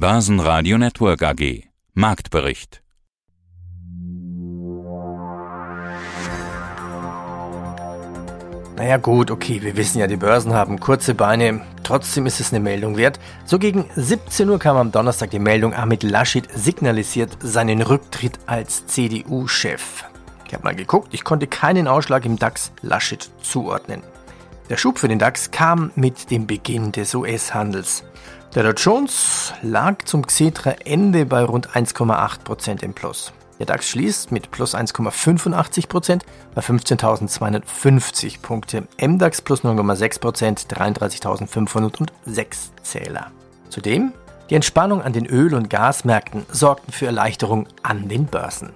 Börsenradio Network AG. Marktbericht. Naja gut, okay, wir wissen ja, die Börsen haben kurze Beine. Trotzdem ist es eine Meldung wert. So gegen 17 Uhr kam am Donnerstag die Meldung, Ahmed Laschet signalisiert seinen Rücktritt als CDU-Chef. Ich habe mal geguckt, ich konnte keinen Ausschlag im DAX Laschet zuordnen. Der Schub für den DAX kam mit dem Beginn des US-Handels. Der Dow Jones lag zum Xetra-Ende bei rund 1,8% im Plus. Der DAX schließt mit plus 1,85% bei 15.250 Punkte. MDAX plus 0,6%, 33.506 Zähler. Zudem, die Entspannung an den Öl- und Gasmärkten sorgten für Erleichterung an den Börsen.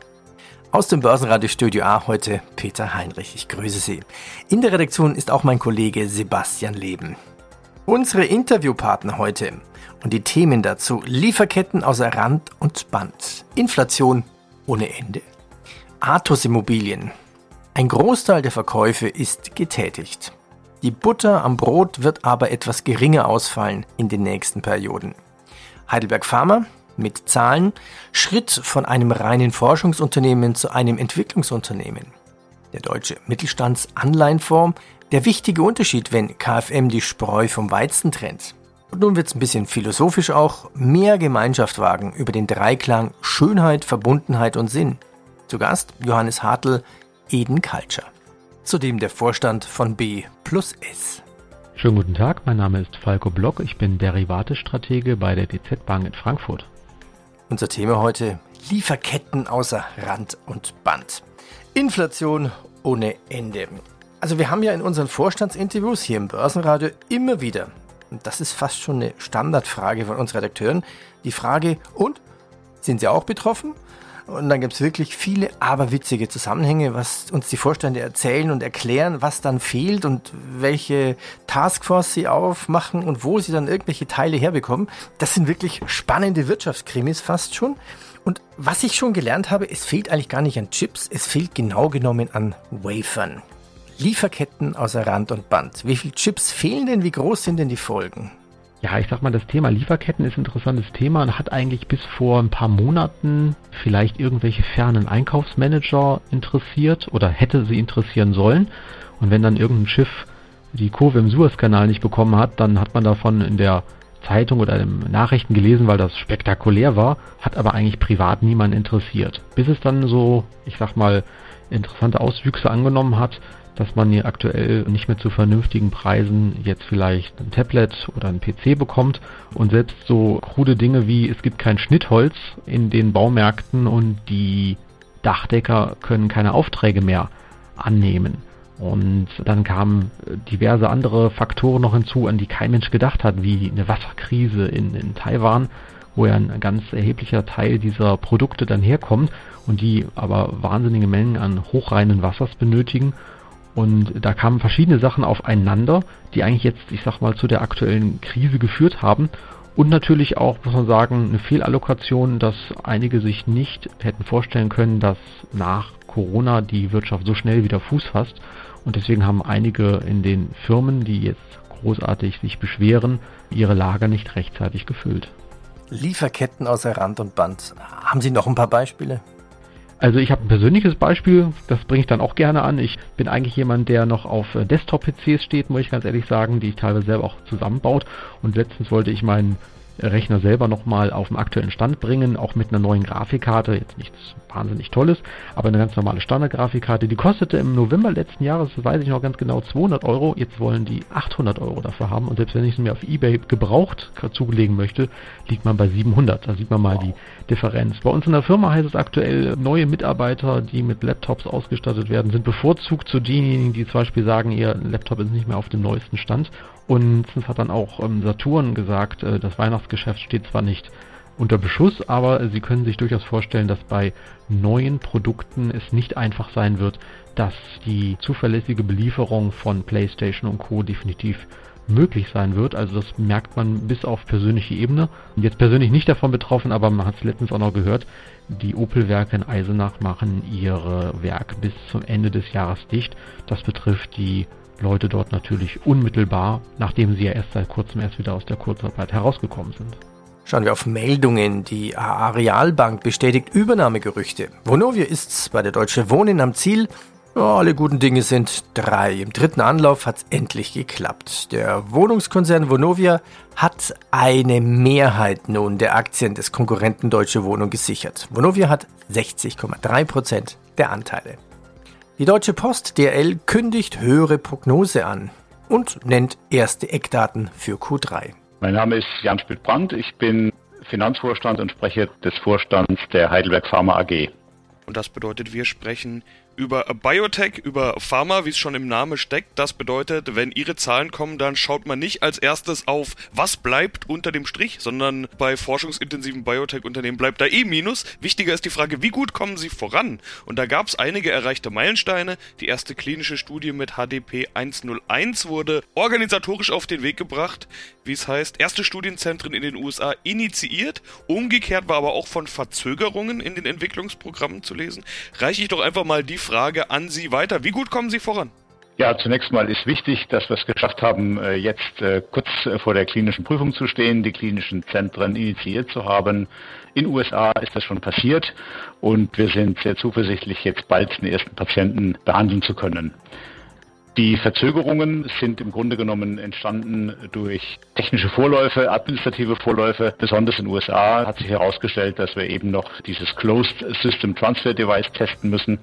Aus dem Börsenradiostudio A heute Peter Heinrich. Ich grüße Sie. In der Redaktion ist auch mein Kollege Sebastian Leben. Unsere Interviewpartner heute und die Themen dazu Lieferketten außer Rand und Band, Inflation ohne Ende, Athos Immobilien. Ein Großteil der Verkäufe ist getätigt. Die Butter am Brot wird aber etwas geringer ausfallen in den nächsten Perioden. Heidelberg Pharma mit Zahlen Schritt von einem reinen Forschungsunternehmen zu einem Entwicklungsunternehmen. Der deutsche Mittelstandsanleihenfonds der wichtige Unterschied, wenn KfM die Spreu vom Weizen trennt. Und nun wird es ein bisschen philosophisch auch, mehr Gemeinschaft wagen über den Dreiklang Schönheit, Verbundenheit und Sinn. Zu Gast Johannes Hartl, Eden Culture. Zudem der Vorstand von B plus S. Schönen guten Tag, mein Name ist Falco Block, ich bin Derivatestratege bei der DZ Bank in Frankfurt. Unser Thema heute Lieferketten außer Rand und Band. Inflation ohne Ende. Also wir haben ja in unseren Vorstandsinterviews hier im Börsenradio immer wieder, und das ist fast schon eine Standardfrage von uns Redakteuren, die Frage, und sind Sie auch betroffen? Und dann gibt es wirklich viele aberwitzige Zusammenhänge, was uns die Vorstände erzählen und erklären, was dann fehlt und welche Taskforce sie aufmachen und wo sie dann irgendwelche Teile herbekommen. Das sind wirklich spannende Wirtschaftskrimis fast schon. Und was ich schon gelernt habe, es fehlt eigentlich gar nicht an Chips, es fehlt genau genommen an Wafern. Lieferketten außer Rand und Band. Wie viele Chips fehlen denn? Wie groß sind denn die Folgen? Ja, ich sag mal, das Thema Lieferketten ist ein interessantes Thema und hat eigentlich bis vor ein paar Monaten vielleicht irgendwelche fernen Einkaufsmanager interessiert oder hätte sie interessieren sollen. Und wenn dann irgendein Schiff die Kurve im Suezkanal nicht bekommen hat, dann hat man davon in der Zeitung oder in Nachrichten gelesen, weil das spektakulär war, hat aber eigentlich privat niemand interessiert. Bis es dann so, ich sag mal, interessante Auswüchse angenommen hat, dass man hier aktuell nicht mehr zu vernünftigen Preisen jetzt vielleicht ein Tablet oder ein PC bekommt und selbst so krude Dinge wie es gibt kein Schnittholz in den Baumärkten und die Dachdecker können keine Aufträge mehr annehmen. Und dann kamen diverse andere Faktoren noch hinzu, an die kein Mensch gedacht hat, wie eine Wasserkrise in, in Taiwan, wo ja ein ganz erheblicher Teil dieser Produkte dann herkommt und die aber wahnsinnige Mengen an hochreinen Wassers benötigen und da kamen verschiedene Sachen aufeinander, die eigentlich jetzt, ich sag mal, zu der aktuellen Krise geführt haben. Und natürlich auch, muss man sagen, eine Fehlallokation, dass einige sich nicht hätten vorstellen können, dass nach Corona die Wirtschaft so schnell wieder Fuß fasst. Und deswegen haben einige in den Firmen, die jetzt großartig sich beschweren, ihre Lager nicht rechtzeitig gefüllt. Lieferketten außer Rand und Band. Haben Sie noch ein paar Beispiele? Also ich habe ein persönliches Beispiel, das bringe ich dann auch gerne an. Ich bin eigentlich jemand, der noch auf äh, Desktop-PCs steht, muss ich ganz ehrlich sagen, die ich teilweise selber auch zusammenbaut. Und letztens wollte ich meinen Rechner selber nochmal auf den aktuellen Stand bringen, auch mit einer neuen Grafikkarte, jetzt nichts wahnsinnig Tolles, aber eine ganz normale Standard-Grafikkarte, die kostete im November letzten Jahres, weiß ich noch ganz genau, 200 Euro, jetzt wollen die 800 Euro dafür haben. Und selbst wenn ich sie mir auf Ebay gebraucht zulegen möchte, liegt man bei 700, da sieht man mal wow. die Differenz. Bei uns in der Firma heißt es aktuell, neue Mitarbeiter, die mit Laptops ausgestattet werden, sind bevorzugt zu denjenigen, die zum Beispiel sagen, ihr Laptop ist nicht mehr auf dem neuesten Stand und es hat dann auch ähm, Saturn gesagt, äh, das Weihnachtsgeschäft steht zwar nicht unter Beschuss, aber Sie können sich durchaus vorstellen, dass bei neuen Produkten es nicht einfach sein wird, dass die zuverlässige Belieferung von PlayStation und Co. definitiv möglich sein wird. Also das merkt man bis auf persönliche Ebene. Jetzt persönlich nicht davon betroffen, aber man hat es letztens auch noch gehört, die Opel-Werke in Eisenach machen ihre Werke bis zum Ende des Jahres dicht. Das betrifft die Leute dort natürlich unmittelbar, nachdem sie ja erst seit kurzem erst wieder aus der Kurzarbeit herausgekommen sind. Schauen wir auf Meldungen. Die AA Realbank bestätigt Übernahmegerüchte. Vonovia ist bei der Deutsche Wohnen am Ziel. Ja, alle guten Dinge sind drei. Im dritten Anlauf hat es endlich geklappt. Der Wohnungskonzern Vonovia hat eine Mehrheit nun der Aktien des Konkurrenten Deutsche Wohnung gesichert. Vonovia hat 60,3 Prozent der Anteile. Die Deutsche Post DRL kündigt höhere Prognose an und nennt erste Eckdaten für Q3. Mein Name ist Jan Spitt-Brandt. Ich bin Finanzvorstand und Sprecher des Vorstands der Heidelberg Pharma AG. Und das bedeutet, wir sprechen über Biotech, über Pharma, wie es schon im Namen steckt. Das bedeutet, wenn Ihre Zahlen kommen, dann schaut man nicht als erstes auf, was bleibt unter dem Strich, sondern bei forschungsintensiven Biotech-Unternehmen bleibt da eh Minus. Wichtiger ist die Frage, wie gut kommen sie voran? Und da gab es einige erreichte Meilensteine. Die erste klinische Studie mit HDP 101 wurde organisatorisch auf den Weg gebracht, wie es heißt, erste Studienzentren in den USA initiiert. Umgekehrt war aber auch von Verzögerungen in den Entwicklungsprogrammen zu lesen. Reiche ich doch einfach mal die Frage an Sie weiter. Wie gut kommen Sie voran? Ja, zunächst mal ist wichtig, dass wir es geschafft haben, äh, jetzt äh, kurz äh, vor der klinischen Prüfung zu stehen, die klinischen Zentren initiiert zu haben. In USA ist das schon passiert und wir sind sehr zuversichtlich, jetzt bald den ersten Patienten behandeln zu können. Die Verzögerungen sind im Grunde genommen entstanden durch technische Vorläufe, administrative Vorläufe. Besonders in den USA hat sich herausgestellt, dass wir eben noch dieses Closed System Transfer Device testen müssen.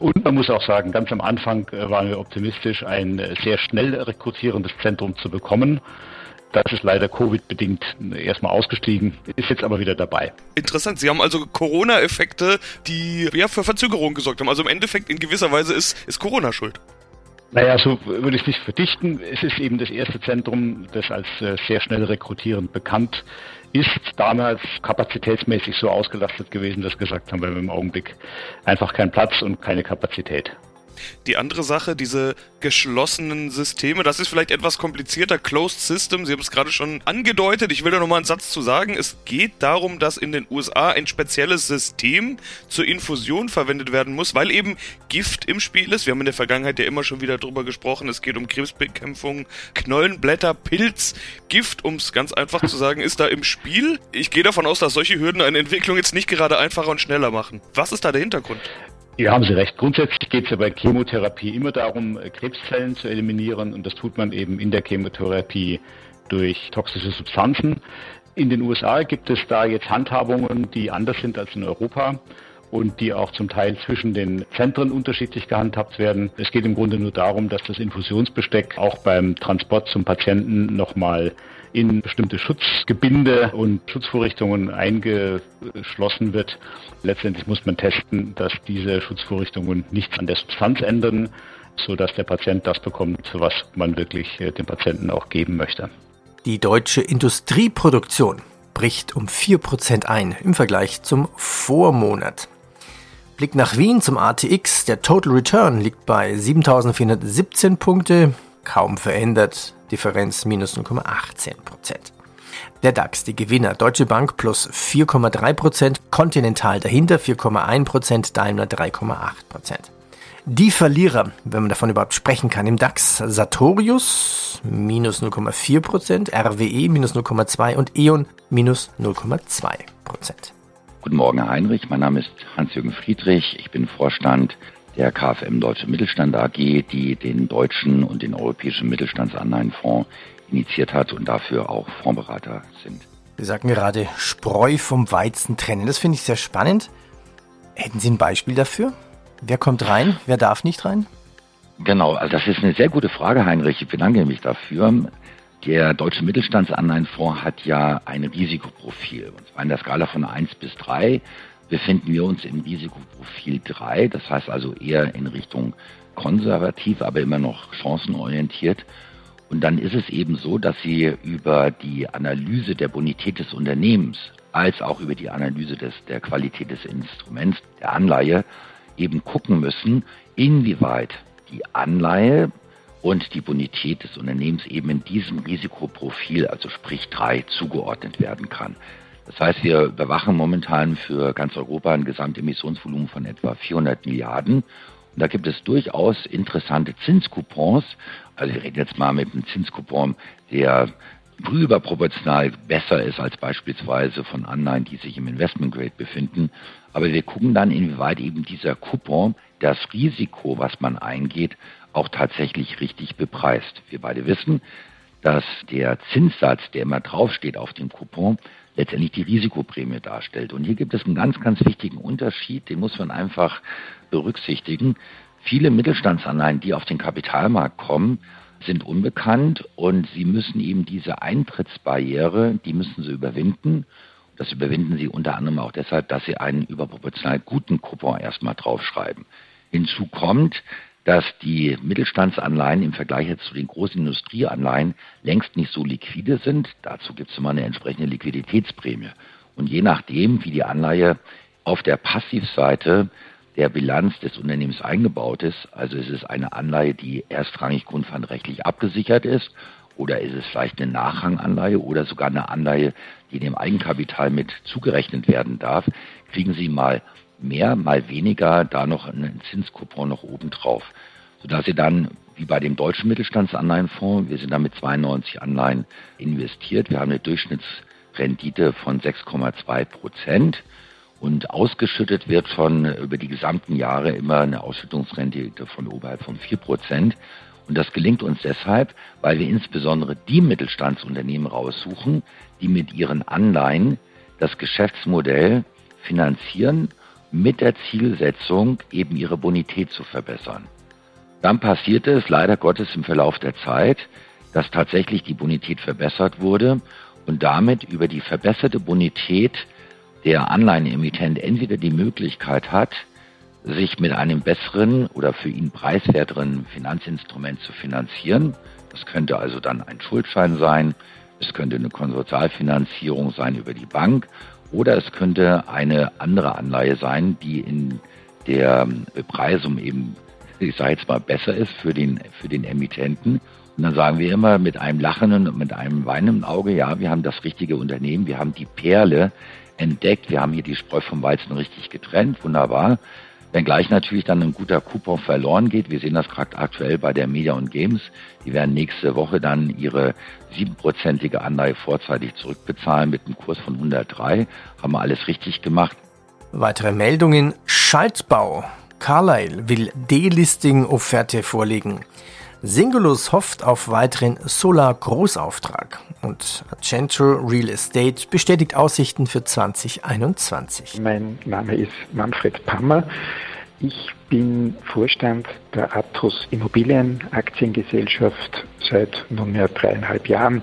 Und man muss auch sagen, ganz am Anfang waren wir optimistisch, ein sehr schnell rekrutierendes Zentrum zu bekommen. Das ist leider Covid-bedingt erstmal ausgestiegen, ist jetzt aber wieder dabei. Interessant. Sie haben also Corona-Effekte, die ja für Verzögerungen gesorgt haben. Also im Endeffekt in gewisser Weise ist, ist Corona schuld. Naja, so würde ich es nicht verdichten. Es ist eben das erste Zentrum, das als äh, sehr schnell rekrutierend bekannt ist. Damals kapazitätsmäßig so ausgelastet gewesen, dass gesagt haben, wir haben im Augenblick einfach keinen Platz und keine Kapazität. Die andere Sache, diese geschlossenen Systeme, das ist vielleicht etwas komplizierter. Closed System, Sie haben es gerade schon angedeutet. Ich will da nochmal einen Satz zu sagen. Es geht darum, dass in den USA ein spezielles System zur Infusion verwendet werden muss, weil eben Gift im Spiel ist. Wir haben in der Vergangenheit ja immer schon wieder drüber gesprochen. Es geht um Krebsbekämpfung, Knollenblätter, Pilz, Gift, um es ganz einfach zu sagen, ist da im Spiel. Ich gehe davon aus, dass solche Hürden eine Entwicklung jetzt nicht gerade einfacher und schneller machen. Was ist da der Hintergrund? Ja, haben Sie recht. Grundsätzlich geht es ja bei Chemotherapie immer darum, äh, Krebszellen zu eliminieren und das tut man eben in der Chemotherapie durch toxische Substanzen. In den USA gibt es da jetzt Handhabungen, die anders sind als in Europa und die auch zum Teil zwischen den Zentren unterschiedlich gehandhabt werden. Es geht im Grunde nur darum, dass das Infusionsbesteck auch beim Transport zum Patienten nochmal in bestimmte Schutzgebinde und Schutzvorrichtungen eingeschlossen wird. Letztendlich muss man testen, dass diese Schutzvorrichtungen nichts an der Substanz ändern, so dass der Patient das bekommt, was man wirklich äh, dem Patienten auch geben möchte. Die deutsche Industrieproduktion bricht um 4% ein im Vergleich zum Vormonat. Blick nach Wien zum ATX. Der Total Return liegt bei 7417 Punkte, kaum verändert Differenz minus 0,18% Der DAX, die Gewinner, Deutsche Bank plus 4,3% Continental dahinter 4,1% Daimler 3,8% Die Verlierer, wenn man davon überhaupt sprechen kann, im DAX Sartorius minus 0,4% RWE minus 0,2 und E.ON minus 0,2% Guten Morgen, Herr Heinrich. Mein Name ist Hans-Jürgen Friedrich. Ich bin Vorstand der KfM Deutsche Mittelstand AG, die den deutschen und den europäischen Mittelstandsanleihenfonds initiiert hat und dafür auch Fondsberater sind. Sie sagten gerade, Spreu vom Weizen trennen. Das finde ich sehr spannend. Hätten Sie ein Beispiel dafür? Wer kommt rein? Wer darf nicht rein? Genau, also das ist eine sehr gute Frage, Heinrich. Ich bedanke mich dafür. Der Deutsche Mittelstandsanleihenfonds hat ja ein Risikoprofil, und zwar in der Skala von 1 bis 3 befinden wir uns im Risikoprofil 3, das heißt also eher in Richtung konservativ, aber immer noch chancenorientiert. Und dann ist es eben so, dass Sie über die Analyse der Bonität des Unternehmens als auch über die Analyse des, der Qualität des Instruments, der Anleihe, eben gucken müssen, inwieweit die Anleihe und die Bonität des Unternehmens eben in diesem Risikoprofil, also sprich 3, zugeordnet werden kann. Das heißt, wir überwachen momentan für ganz Europa ein Gesamtemissionsvolumen von etwa 400 Milliarden. Und da gibt es durchaus interessante Zinscoupons. Also wir reden jetzt mal mit einem Zinscoupon, der frühüberproportional besser ist als beispielsweise von Anleihen, die sich im Investment Grade befinden. Aber wir gucken dann, inwieweit eben dieser Coupon das Risiko, was man eingeht, auch tatsächlich richtig bepreist. Wir beide wissen, dass der Zinssatz, der immer draufsteht auf dem Coupon, letztendlich die Risikoprämie darstellt. Und hier gibt es einen ganz, ganz wichtigen Unterschied, den muss man einfach berücksichtigen. Viele Mittelstandsanleihen, die auf den Kapitalmarkt kommen, sind unbekannt und sie müssen eben diese Eintrittsbarriere, die müssen sie überwinden. Das überwinden sie unter anderem auch deshalb, dass sie einen überproportional guten Coupon erstmal draufschreiben. Hinzu kommt, dass die Mittelstandsanleihen im Vergleich zu den großen Industrieanleihen längst nicht so liquide sind. Dazu gibt es immer eine entsprechende Liquiditätsprämie. Und je nachdem, wie die Anleihe auf der Passivseite der Bilanz des Unternehmens eingebaut ist, also ist es eine Anleihe, die erstrangig grundpfandrechtlich abgesichert ist, oder ist es vielleicht eine Nachranganleihe oder sogar eine Anleihe, die dem Eigenkapital mit zugerechnet werden darf, kriegen Sie mal mehr, mal weniger da noch einen Zinskupon noch oben drauf, sodass Sie dann wie bei dem deutschen Mittelstandsanleihenfonds, wir sind da mit 92 Anleihen investiert, wir haben eine Durchschnittsrendite von 6,2 Prozent. Und ausgeschüttet wird von über die gesamten Jahre immer eine Ausschüttungsrendite von oberhalb von 4 Prozent. Und das gelingt uns deshalb, weil wir insbesondere die Mittelstandsunternehmen raussuchen, die mit ihren Anleihen das Geschäftsmodell finanzieren mit der Zielsetzung, eben ihre Bonität zu verbessern. Dann passierte es leider Gottes im Verlauf der Zeit, dass tatsächlich die Bonität verbessert wurde und damit über die verbesserte Bonität der Anleihenemittent entweder die Möglichkeit hat, sich mit einem besseren oder für ihn preiswerteren Finanzinstrument zu finanzieren. Das könnte also dann ein Schuldschein sein, es könnte eine Konsortialfinanzierung sein über die Bank oder es könnte eine andere Anleihe sein, die in der Bepreisung eben, ich sage jetzt mal, besser ist für den, für den Emittenten. Und dann sagen wir immer mit einem lachenden und mit einem weinenden Auge, ja, wir haben das richtige Unternehmen, wir haben die Perle entdeckt, wir haben hier die Spreu vom Weizen richtig getrennt, wunderbar. Wenngleich natürlich dann ein guter Coupon verloren geht. Wir sehen das gerade aktuell bei der Media und Games. Die werden nächste Woche dann ihre siebenprozentige Anleihe vorzeitig zurückbezahlen mit einem Kurs von 103. Haben wir alles richtig gemacht. Weitere Meldungen. Schaltbau. Carlyle will Delisting-Offerte vorlegen. Singulus hofft auf weiteren Solar-Großauftrag und Argento Real Estate bestätigt Aussichten für 2021. Mein Name ist Manfred Pammer. Ich bin Vorstand der Atos Immobilienaktiengesellschaft seit nunmehr dreieinhalb Jahren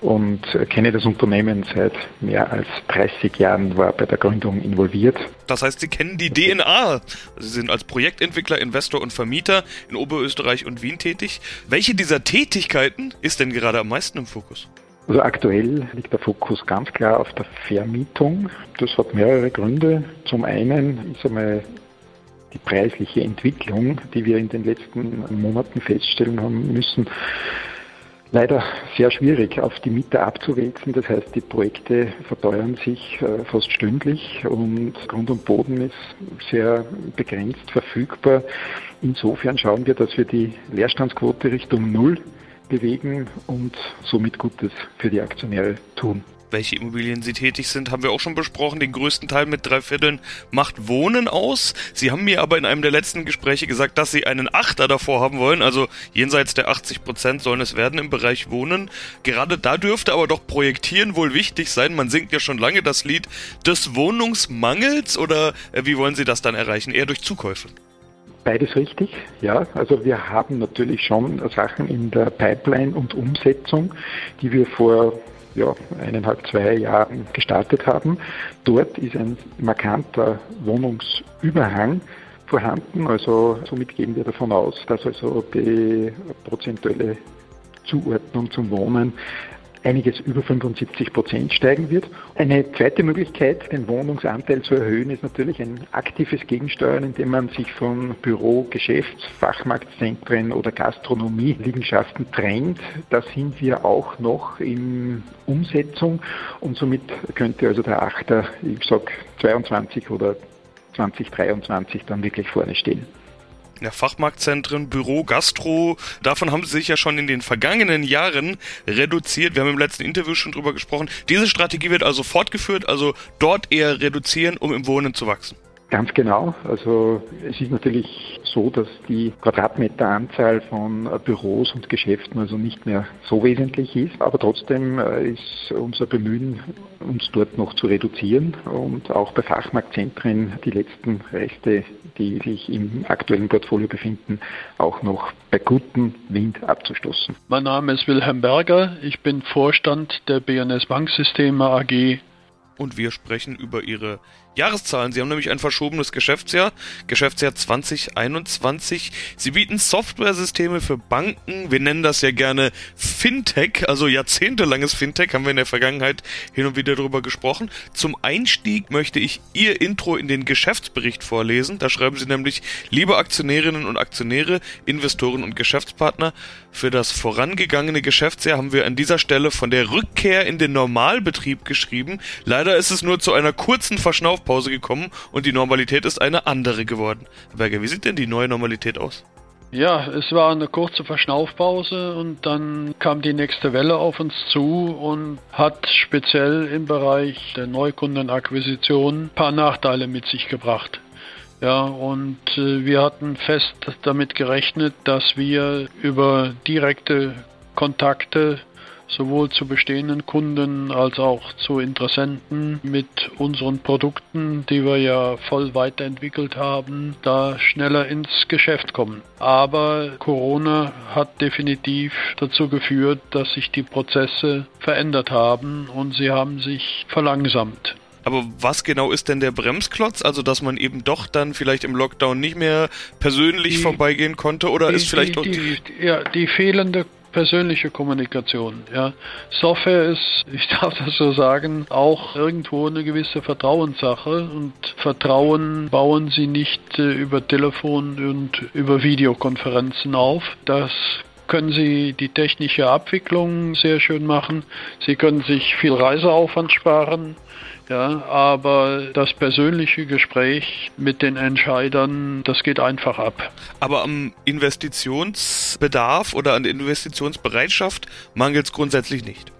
und kenne das Unternehmen seit mehr als 30 Jahren, war bei der Gründung involviert. Das heißt, Sie kennen die DNA. Sie sind als Projektentwickler, Investor und Vermieter in Oberösterreich und Wien tätig. Welche dieser Tätigkeiten ist denn gerade am meisten im Fokus? Also aktuell liegt der Fokus ganz klar auf der Vermietung. Das hat mehrere Gründe. Zum einen ist einmal die preisliche Entwicklung, die wir in den letzten Monaten feststellen haben müssen, leider sehr schwierig auf die Mieter abzuwälzen. Das heißt, die Projekte verteuern sich äh, fast stündlich und Grund und Boden ist sehr begrenzt verfügbar. Insofern schauen wir, dass wir die Leerstandsquote Richtung Null bewegen und somit Gutes für die Aktionäre tun welche Immobilien Sie tätig sind, haben wir auch schon besprochen. Den größten Teil mit drei Vierteln macht Wohnen aus. Sie haben mir aber in einem der letzten Gespräche gesagt, dass Sie einen Achter davor haben wollen. Also jenseits der 80 Prozent sollen es werden im Bereich Wohnen. Gerade da dürfte aber doch Projektieren wohl wichtig sein. Man singt ja schon lange das Lied des Wohnungsmangels oder äh, wie wollen Sie das dann erreichen? Eher durch Zukäufe? Beides richtig, ja. Also wir haben natürlich schon Sachen in der Pipeline und Umsetzung, die wir vor ja, eineinhalb, zwei Jahren gestartet haben. Dort ist ein markanter Wohnungsüberhang vorhanden. Also somit gehen wir davon aus, dass also die prozentuelle Zuordnung zum Wohnen einiges über 75 Prozent steigen wird. Eine zweite Möglichkeit, den Wohnungsanteil zu erhöhen, ist natürlich ein aktives Gegensteuern, indem man sich von Büro, Geschäfts-, Fachmarktzentren oder Gastronomie-Liegenschaften trennt. Da sind wir auch noch in Umsetzung und somit könnte also der Achter, ich sag 22 oder 2023 dann wirklich vorne stehen. Ja, Fachmarktzentren, Büro, Gastro, davon haben sie sich ja schon in den vergangenen Jahren reduziert. Wir haben im letzten Interview schon drüber gesprochen. Diese Strategie wird also fortgeführt, also dort eher reduzieren, um im Wohnen zu wachsen. Ganz genau. Also es ist natürlich so, dass die Quadratmeteranzahl von äh, Büros und Geschäften also nicht mehr so wesentlich ist. Aber trotzdem äh, ist unser Bemühen, uns dort noch zu reduzieren und auch bei Fachmarktzentren die letzten Reste, die sich im aktuellen Portfolio befinden, auch noch bei gutem Wind abzustoßen. Mein Name ist Wilhelm Berger. Ich bin Vorstand der BNS Banksysteme AG und wir sprechen über ihre Jahreszahlen. Sie haben nämlich ein verschobenes Geschäftsjahr, Geschäftsjahr 2021. Sie bieten Softwaresysteme für Banken. Wir nennen das ja gerne Fintech, also jahrzehntelanges Fintech, haben wir in der Vergangenheit hin und wieder darüber gesprochen. Zum Einstieg möchte ich Ihr Intro in den Geschäftsbericht vorlesen. Da schreiben Sie nämlich, liebe Aktionärinnen und Aktionäre, Investoren und Geschäftspartner, für das vorangegangene Geschäftsjahr haben wir an dieser Stelle von der Rückkehr in den Normalbetrieb geschrieben. Leider ist es nur zu einer kurzen Verschnaufpause gekommen und die Normalität ist eine andere geworden. Berger, wie sieht denn die neue Normalität aus? Ja, es war eine kurze Verschnaufpause und dann kam die nächste Welle auf uns zu und hat speziell im Bereich der Neukundenakquisition ein paar Nachteile mit sich gebracht. Ja, und äh, wir hatten fest damit gerechnet, dass wir über direkte Kontakte sowohl zu bestehenden Kunden als auch zu Interessenten mit unseren Produkten, die wir ja voll weiterentwickelt haben, da schneller ins Geschäft kommen. Aber Corona hat definitiv dazu geführt, dass sich die Prozesse verändert haben und sie haben sich verlangsamt. Aber was genau ist denn der Bremsklotz? Also, dass man eben doch dann vielleicht im Lockdown nicht mehr persönlich die, vorbeigehen konnte oder die, ist vielleicht die, auch die, ja, die fehlende persönliche Kommunikation. Ja. Software ist, ich darf das so sagen, auch irgendwo eine gewisse Vertrauenssache und Vertrauen bauen Sie nicht äh, über Telefon und über Videokonferenzen auf. Das können Sie die technische Abwicklung sehr schön machen. Sie können sich viel Reiseaufwand sparen. Ja, aber das persönliche Gespräch mit den Entscheidern, das geht einfach ab. Aber am Investitionsbedarf oder an der Investitionsbereitschaft mangelt es grundsätzlich nicht.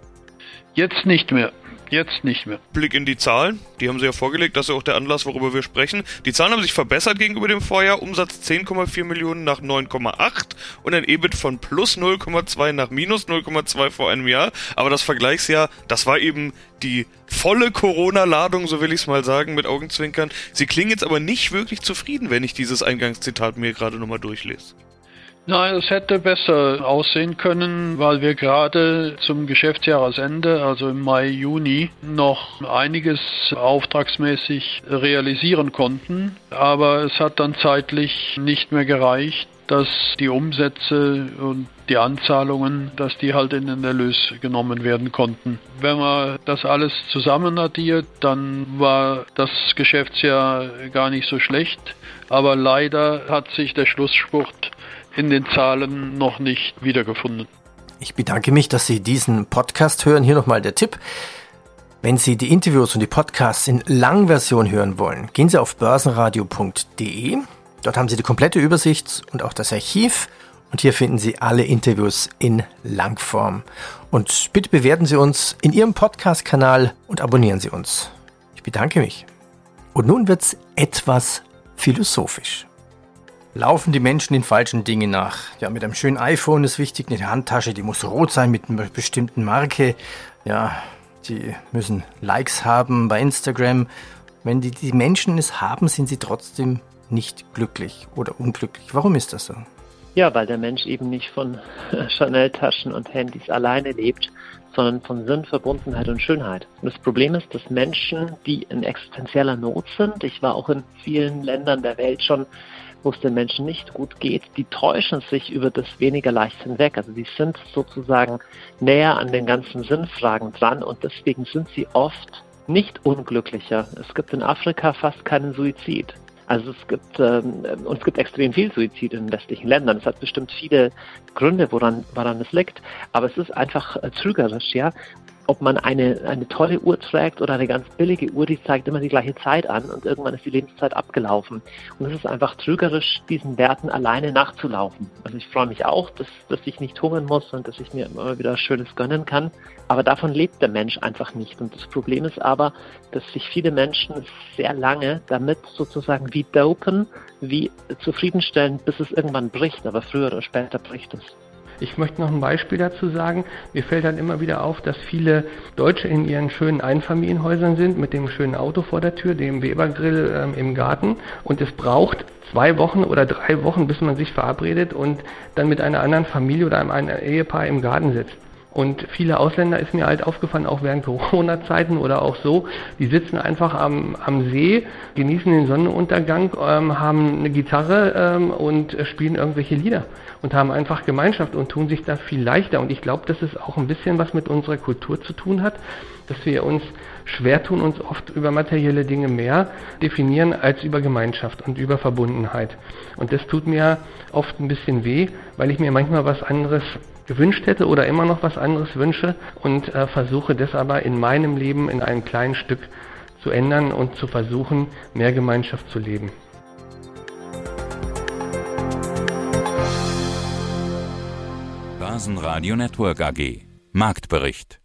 Jetzt nicht mehr. Jetzt nicht mehr. Blick in die Zahlen, die haben Sie ja vorgelegt, das ist ja auch der Anlass, worüber wir sprechen. Die Zahlen haben sich verbessert gegenüber dem Vorjahr. Umsatz 10,4 Millionen nach 9,8 und ein EBIT von plus 0,2 nach minus 0,2 vor einem Jahr. Aber das Vergleichsjahr, das war eben die volle Corona-Ladung, so will ich es mal sagen, mit Augenzwinkern. Sie klingen jetzt aber nicht wirklich zufrieden, wenn ich dieses Eingangszitat mir gerade nochmal durchlese. Nein, es hätte besser aussehen können, weil wir gerade zum Geschäftsjahresende, also im Mai, Juni, noch einiges auftragsmäßig realisieren konnten. Aber es hat dann zeitlich nicht mehr gereicht, dass die Umsätze und die Anzahlungen, dass die halt in den Erlös genommen werden konnten. Wenn man das alles zusammen addiert, dann war das Geschäftsjahr gar nicht so schlecht. Aber leider hat sich der Schlussspurt in den Zahlen noch nicht wiedergefunden. Ich bedanke mich, dass Sie diesen Podcast hören. Hier nochmal der Tipp. Wenn Sie die Interviews und die Podcasts in Langversion hören wollen, gehen Sie auf börsenradio.de. Dort haben Sie die komplette Übersicht und auch das Archiv. Und hier finden Sie alle Interviews in Langform. Und bitte bewerten Sie uns in Ihrem Podcast-Kanal und abonnieren Sie uns. Ich bedanke mich. Und nun wird's etwas philosophisch laufen die Menschen den falschen Dingen nach. Ja, mit einem schönen iPhone ist wichtig, eine Handtasche, die muss rot sein mit einer bestimmten Marke. Ja, die müssen Likes haben bei Instagram. Wenn die, die Menschen es haben, sind sie trotzdem nicht glücklich oder unglücklich. Warum ist das so? Ja, weil der Mensch eben nicht von Chanel-Taschen und Handys alleine lebt, sondern von Sinn, Verbundenheit und Schönheit. Und das Problem ist, dass Menschen, die in existenzieller Not sind, ich war auch in vielen Ländern der Welt schon wo es den Menschen nicht gut geht, die täuschen sich über das weniger leicht hinweg. Also die sind sozusagen näher an den ganzen Sinnfragen dran und deswegen sind sie oft nicht unglücklicher. Es gibt in Afrika fast keinen Suizid. Also es gibt ähm, und es gibt extrem viel Suizid in westlichen Ländern. Es hat bestimmt viele Gründe, woran, woran es liegt, aber es ist einfach äh, trügerisch, ja. Ob man eine, eine tolle Uhr trägt oder eine ganz billige Uhr, die zeigt immer die gleiche Zeit an und irgendwann ist die Lebenszeit abgelaufen. Und es ist einfach trügerisch, diesen Werten alleine nachzulaufen. Also ich freue mich auch, dass, dass ich nicht hungern muss und dass ich mir immer wieder Schönes gönnen kann. Aber davon lebt der Mensch einfach nicht. Und das Problem ist aber, dass sich viele Menschen sehr lange damit sozusagen wie dopen, wie zufriedenstellen, bis es irgendwann bricht. Aber früher oder später bricht es. Ich möchte noch ein Beispiel dazu sagen. Mir fällt dann immer wieder auf, dass viele Deutsche in ihren schönen Einfamilienhäusern sind, mit dem schönen Auto vor der Tür, dem Webergrill ähm, im Garten. Und es braucht zwei Wochen oder drei Wochen, bis man sich verabredet und dann mit einer anderen Familie oder einem Ehepaar im Garten sitzt. Und viele Ausländer ist mir halt aufgefallen, auch während Corona-Zeiten oder auch so, die sitzen einfach am, am See, genießen den Sonnenuntergang, ähm, haben eine Gitarre ähm, und spielen irgendwelche Lieder und haben einfach Gemeinschaft und tun sich da viel leichter. Und ich glaube, dass es auch ein bisschen was mit unserer Kultur zu tun hat, dass wir uns schwer tun, uns oft über materielle Dinge mehr definieren als über Gemeinschaft und über Verbundenheit. Und das tut mir oft ein bisschen weh, weil ich mir manchmal was anderes gewünscht hätte oder immer noch was anderes wünsche und äh, versuche das aber in meinem Leben in einem kleinen Stück zu ändern und zu versuchen, mehr Gemeinschaft zu leben. Börsenradio Network AG Marktbericht